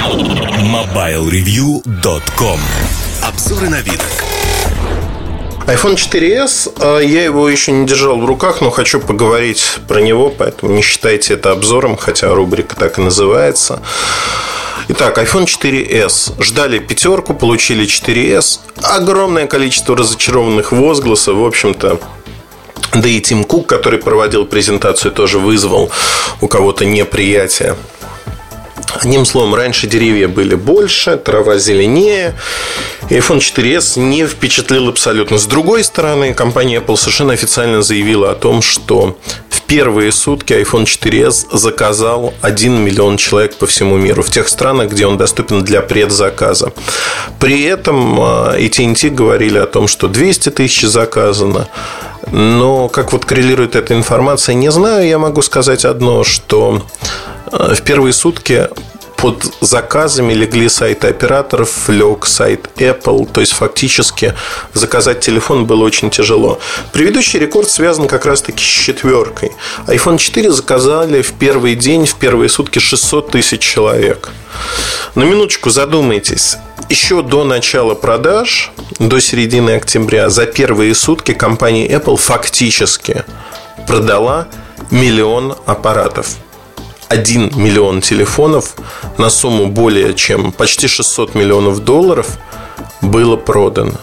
MobileReview.com Обзоры на вид. iPhone 4s, э, я его еще не держал в руках, но хочу поговорить про него, поэтому не считайте это обзором, хотя рубрика так и называется. Итак, iPhone 4s. Ждали пятерку, получили 4s. Огромное количество разочарованных возгласов. В общем-то, да и Тим Кук, который проводил презентацию, тоже вызвал у кого-то неприятие. Одним словом, раньше деревья были больше, трава зеленее. iPhone 4s не впечатлил абсолютно. С другой стороны, компания Apple совершенно официально заявила о том, что в первые сутки iPhone 4s заказал 1 миллион человек по всему миру в тех странах, где он доступен для предзаказа. При этом AT&T а, говорили о том, что 200 тысяч заказано. Но как вот коррелирует эта информация, не знаю. Я могу сказать одно, что в первые сутки под заказами легли сайты операторов, лег сайт Apple. То есть, фактически заказать телефон было очень тяжело. Предыдущий рекорд связан как раз-таки с четверкой. iPhone 4 заказали в первый день, в первые сутки 600 тысяч человек. На минуточку задумайтесь. Еще до начала продаж, до середины октября, за первые сутки компания Apple фактически продала миллион аппаратов. 1 миллион телефонов на сумму более чем почти 600 миллионов долларов было продано.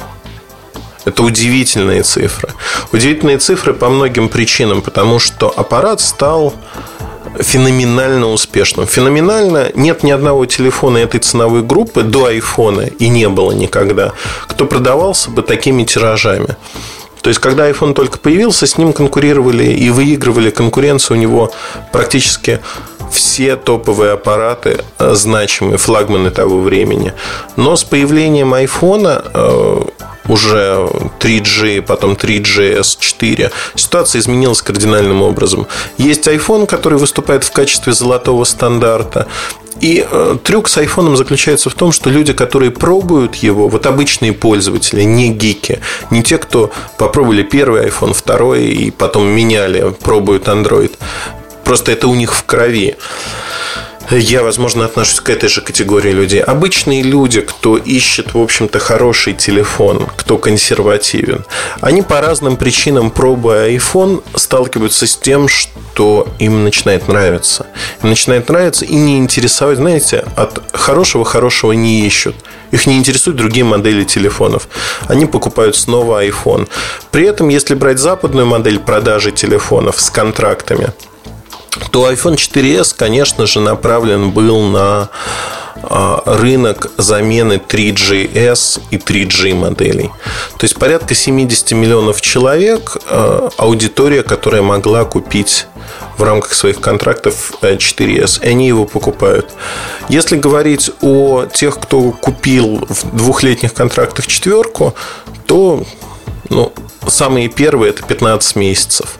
Это удивительные цифры. Удивительные цифры по многим причинам, потому что аппарат стал феноменально успешным. Феноменально нет ни одного телефона этой ценовой группы до айфона и не было никогда, кто продавался бы такими тиражами. То есть, когда iPhone только появился, с ним конкурировали и выигрывали конкуренцию у него практически все топовые аппараты, э, значимые флагманы того времени. Но с появлением iPhone э, уже 3G, потом 3GS 4, ситуация изменилась кардинальным образом. Есть iPhone, который выступает в качестве золотого стандарта. И э, трюк с айфоном заключается в том, что люди, которые пробуют его, вот обычные пользователи, не гики, не те, кто попробовали первый iPhone, второй и потом меняли, пробуют Android, Просто это у них в крови. Я, возможно, отношусь к этой же категории людей. Обычные люди, кто ищет, в общем-то, хороший телефон, кто консервативен, они по разным причинам, пробуя iPhone, сталкиваются с тем, что им начинает нравиться. Им начинает нравиться и не интересовать, знаете, от хорошего-хорошего не ищут. Их не интересуют другие модели телефонов. Они покупают снова iPhone. При этом, если брать западную модель продажи телефонов с контрактами – то iPhone 4s, конечно же, направлен был на а, рынок замены 3GS и 3G моделей. То есть порядка 70 миллионов человек а, аудитория, которая могла купить в рамках своих контрактов 4S. И они его покупают. Если говорить о тех, кто купил в двухлетних контрактах четверку, то ну, самые первые это 15 месяцев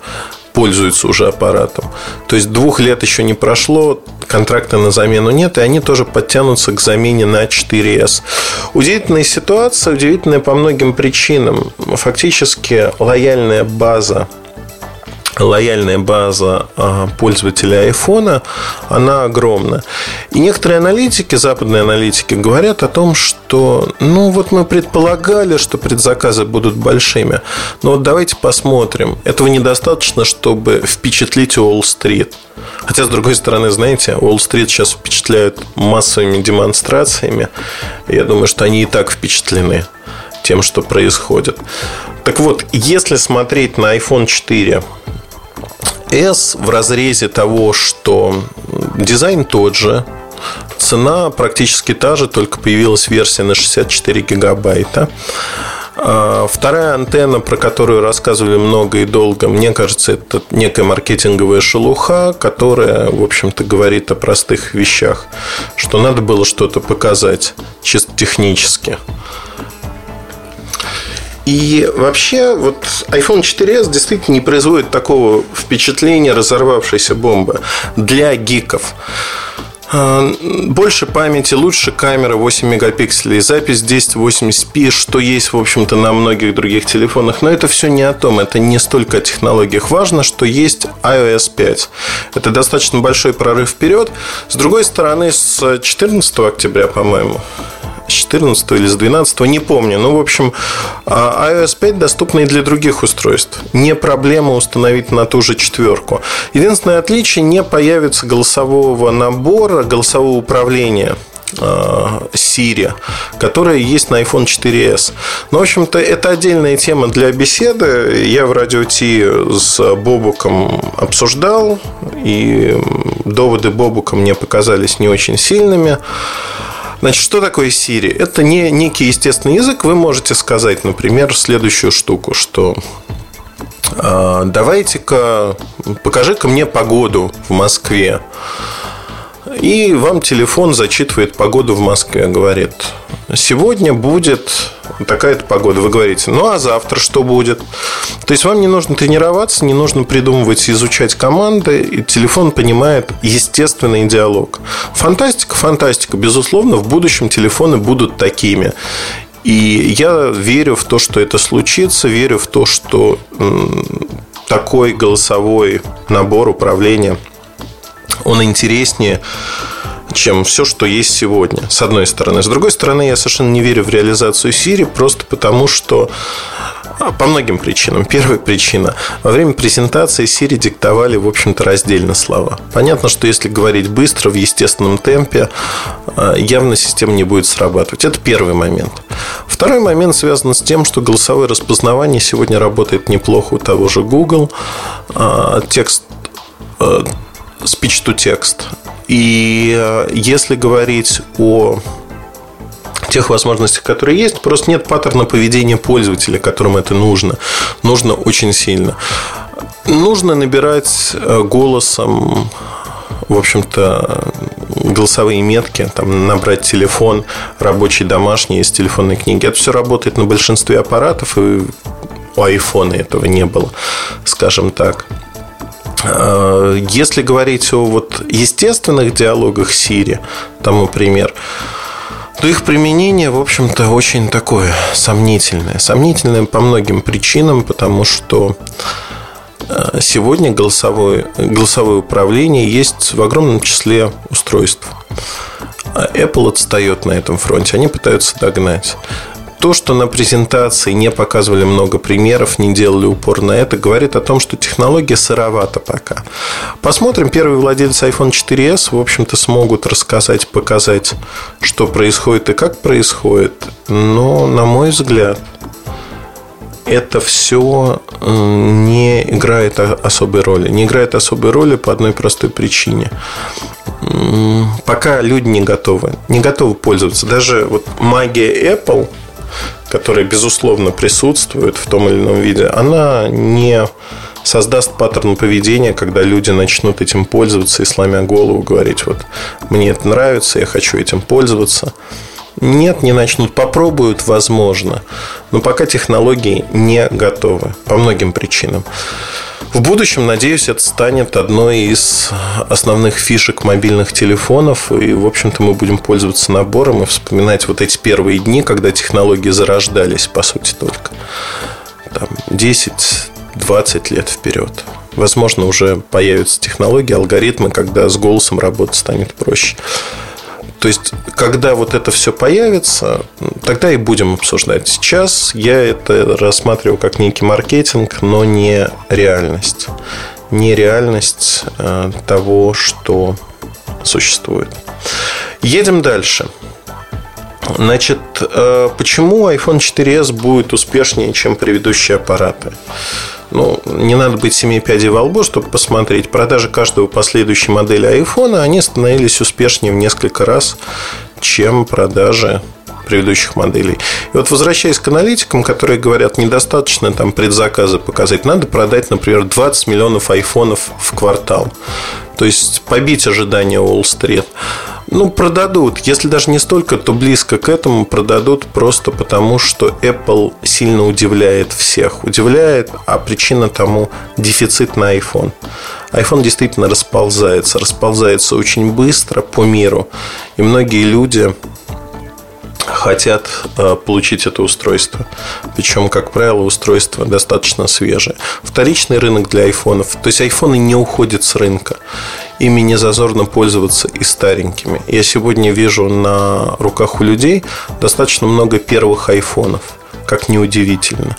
пользуются уже аппаратом. То есть двух лет еще не прошло, контракта на замену нет, и они тоже подтянутся к замене на 4S. Удивительная ситуация, удивительная по многим причинам. Фактически лояльная база лояльная база а, пользователя iPhone, она огромна. И некоторые аналитики, западные аналитики, говорят о том, что ну вот мы предполагали, что предзаказы будут большими. Но вот давайте посмотрим. Этого недостаточно, чтобы впечатлить Уолл-стрит. Хотя, с другой стороны, знаете, Уолл-стрит сейчас впечатляют массовыми демонстрациями. Я думаю, что они и так впечатлены тем, что происходит. Так вот, если смотреть на iPhone 4 S в разрезе того, что дизайн тот же, цена практически та же, только появилась версия на 64 гигабайта. А, вторая антенна, про которую рассказывали много и долго, мне кажется, это некая маркетинговая шелуха, которая, в общем-то, говорит о простых вещах, что надо было что-то показать чисто технически. И вообще, вот iPhone 4s действительно не производит такого впечатления разорвавшейся бомбы для гиков. А, больше памяти, лучше камера 8 мегапикселей, запись 1080p, что есть, в общем-то, на многих других телефонах. Но это все не о том, это не столько о технологиях. Важно, что есть iOS 5. Это достаточно большой прорыв вперед. С другой стороны, с 14 октября, по-моему, с 14 или с 12, не помню. Ну, в общем, а, iOS 5 доступна и для других устройств. Не проблема установить на ту же четверку. Единственное отличие, не появится голосового набора, голосового управления а, Siri, которая есть на iPhone 4s. Но, в общем-то, это отдельная тема для беседы. Я в радио Ти с Бобуком обсуждал, и доводы Бобука мне показались не очень сильными. Значит, что такое Siri? Это не некий естественный язык. Вы можете сказать, например, следующую штуку, что «А, давайте-ка, покажи-ка мне погоду в Москве. И вам телефон зачитывает погоду в Москве, говорит, сегодня будет такая-то погода. Вы говорите, ну а завтра что будет? То есть вам не нужно тренироваться, не нужно придумывать, изучать команды, и телефон понимает естественный диалог. Фантастика, фантастика. Безусловно, в будущем телефоны будут такими. И я верю в то, что это случится, верю в то, что такой голосовой набор управления – он интереснее чем все, что есть сегодня, с одной стороны. С другой стороны, я совершенно не верю в реализацию Siri, просто потому что а, по многим причинам. Первая причина. Во время презентации Siri диктовали, в общем-то, раздельно слова. Понятно, что если говорить быстро, в естественном темпе, а, явно система не будет срабатывать. Это первый момент. Второй момент связан с тем, что голосовое распознавание сегодня работает неплохо у того же Google. А, текст speech-to-text. И э, если говорить о тех возможностях, которые есть, просто нет паттерна поведения пользователя, которым это нужно. Нужно очень сильно. Нужно набирать э, голосом в общем-то, голосовые метки, там, набрать телефон рабочий, домашний из телефонной книги. Это все работает на большинстве аппаратов, и у айфона этого не было, скажем так. Э, если говорить о вот естественных диалогах Сири, тому пример, то их применение, в общем-то, очень такое сомнительное. Сомнительное по многим причинам, потому что э, сегодня голосовое, голосовое управление есть в огромном числе устройств. А Apple отстает на этом фронте, они пытаются догнать. То, что на презентации не показывали много примеров, не делали упор на это, говорит о том, что технология сыровата пока. Посмотрим, первые владельцы iPhone 4s, в общем-то, смогут рассказать, показать, что происходит и как происходит. Но, на мой взгляд, это все не играет особой роли. Не играет особой роли по одной простой причине. Пока люди не готовы. Не готовы пользоваться. Даже вот магия Apple – которая, безусловно, присутствует в том или ином виде, она не создаст паттерн поведения, когда люди начнут этим пользоваться и сломя голову говорить, вот мне это нравится, я хочу этим пользоваться. Нет, не начнут, попробуют, возможно, но пока технологии не готовы по многим причинам. В будущем, надеюсь, это станет одной из основных фишек мобильных телефонов. И, в общем-то, мы будем пользоваться набором и вспоминать вот эти первые дни, когда технологии зарождались, по сути, только. Там, 10-20 лет вперед. Возможно, уже появятся технологии, алгоритмы, когда с голосом работать станет проще. То есть, когда вот это все появится, тогда и будем обсуждать. Сейчас я это рассматриваю как некий маркетинг, но не реальность. Не реальность э, того, что существует. Едем дальше. Значит, э, почему iPhone 4s будет успешнее, чем предыдущие аппараты? Ну, не надо быть семи пядей во лбу, чтобы посмотреть. Продажи каждого последующей модели айфона, они становились успешнее в несколько раз, чем продажи предыдущих моделей. И вот возвращаясь к аналитикам, которые говорят, недостаточно там предзаказы показать, надо продать, например, 20 миллионов айфонов в квартал. То есть побить ожидания Уолл-стрит. Ну, продадут. Если даже не столько, то близко к этому продадут просто потому, что Apple сильно удивляет всех. Удивляет, а причина тому дефицит на iPhone. iPhone действительно расползается. Расползается очень быстро по миру. И многие люди хотят э, получить это устройство. Причем, как правило, устройство достаточно свежее. Вторичный рынок для айфонов. То есть айфоны не уходят с рынка. Ими не зазорно пользоваться и старенькими. Я сегодня вижу на руках у людей достаточно много первых айфонов. Как неудивительно.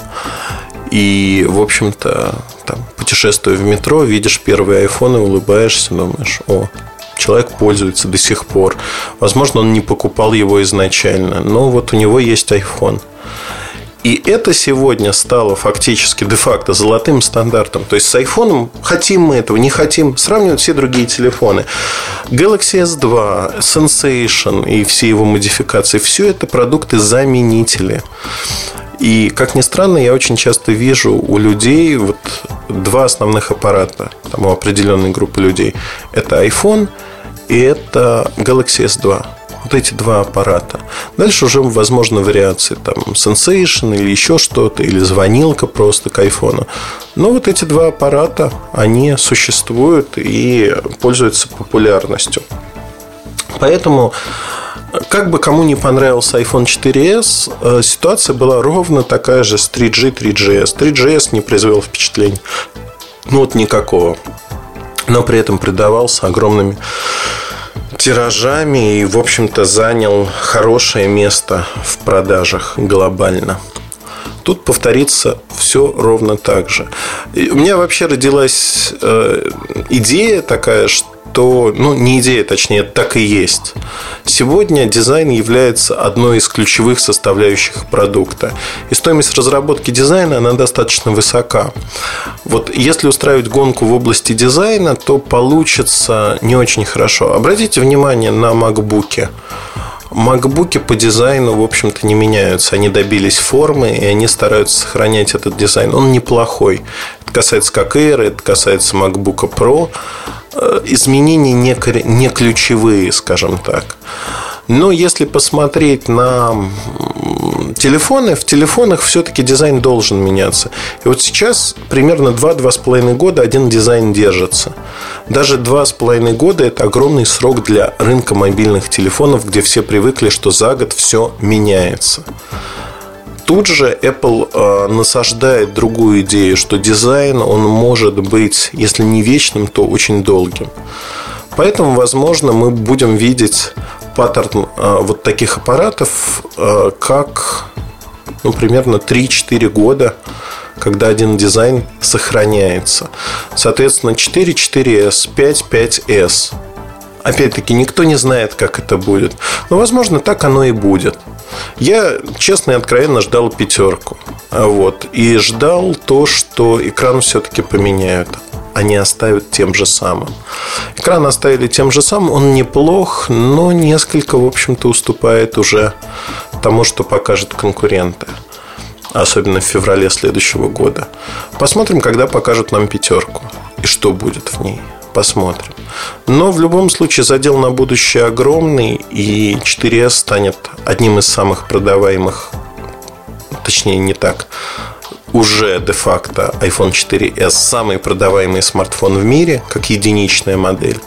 И, в общем-то, там, путешествуя в метро, видишь первые айфоны, улыбаешься, думаешь, о, человек пользуется до сих пор. Возможно, он не покупал его изначально, но вот у него есть iPhone. И это сегодня стало фактически де-факто золотым стандартом. То есть с iPhone хотим мы этого, не хотим, сравнивают все другие телефоны. Galaxy S2, Sensation и все его модификации, все это продукты-заменители. И, как ни странно, я очень часто вижу у людей вот два основных аппарата, там у определенной группы людей. Это iPhone и это Galaxy S2. Вот эти два аппарата. Дальше уже, возможно, вариации там Sensation или еще что-то, или звонилка просто к айфону. Но вот эти два аппарата, они существуют и пользуются популярностью. Поэтому как бы кому не понравился iPhone 4s, э, ситуация была ровно такая же с 3G, 3GS. 3GS не произвел впечатления. Ну вот никакого. Но при этом придавался огромными тиражами и, в общем-то, занял хорошее место в продажах глобально. Тут повторится все ровно так же. И у меня вообще родилась э, идея такая, что то, ну, не идея, точнее, так и есть. Сегодня дизайн является одной из ключевых составляющих продукта. И стоимость разработки дизайна, она достаточно высока. Вот если устраивать гонку в области дизайна, то получится не очень хорошо. Обратите внимание на макбуки. Макбуки по дизайну, в общем-то, не меняются. Они добились формы, и они стараются сохранять этот дизайн. Он неплохой. Это касается как Air, это касается MacBook Pro. Э, изменения не, не ключевые, скажем так. Но если посмотреть на телефоны, в телефонах все-таки дизайн должен меняться. И вот сейчас примерно 2-2,5 года один дизайн держится. Даже 2,5 года – это огромный срок для рынка мобильных телефонов, где все привыкли, что за год все меняется. Тут же Apple э, насаждает другую идею, что дизайн, он может быть, если не вечным, то очень долгим. Поэтому, возможно, мы будем видеть паттерн э, вот таких аппаратов, э, как ну, примерно 3-4 года, когда один дизайн сохраняется. Соответственно, 4, 4S, 5, 5S. Опять-таки, никто не знает, как это будет. Но, возможно, так оно и будет. Я, честно и откровенно, ждал пятерку. Вот. И ждал то, что экран все-таки поменяют. Они оставят тем же самым. Экран оставили тем же самым. Он неплох, но несколько, в общем-то, уступает уже тому, что покажет конкуренты. Особенно в феврале следующего года. Посмотрим, когда покажут нам пятерку. И что будет в ней посмотрим. Но в любом случае задел на будущее огромный, и 4S станет одним из самых продаваемых, точнее не так, уже де-факто iPhone 4s самый продаваемый смартфон в мире, как единичная модель.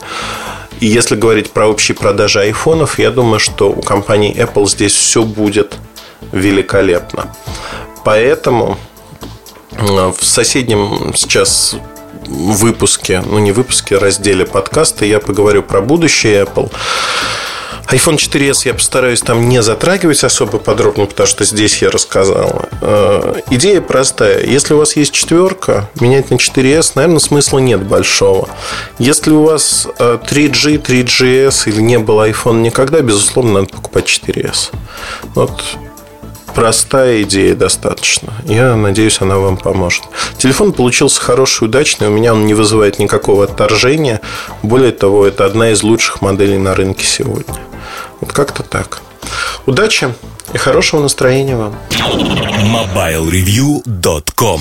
И если говорить про общие продажи айфонов, я думаю, что у компании Apple здесь все будет великолепно. Поэтому э, в соседнем сейчас выпуске, ну не выпуске, а разделе подкаста я поговорю про будущее Apple. iPhone 4s я постараюсь там не затрагивать особо подробно, потому что здесь я рассказал. Э, идея простая. Если у вас есть четверка, менять на 4s, наверное, смысла нет большого. Если у вас 3G, э, 3GS или не было iPhone никогда, безусловно, надо покупать 4s. Вот простая идея достаточно. Я надеюсь, она вам поможет. Телефон получился хороший, удачный. У меня он не вызывает никакого отторжения. Более того, это одна из лучших моделей на рынке сегодня. Вот как-то так. Удачи и хорошего настроения вам. MobileReview.com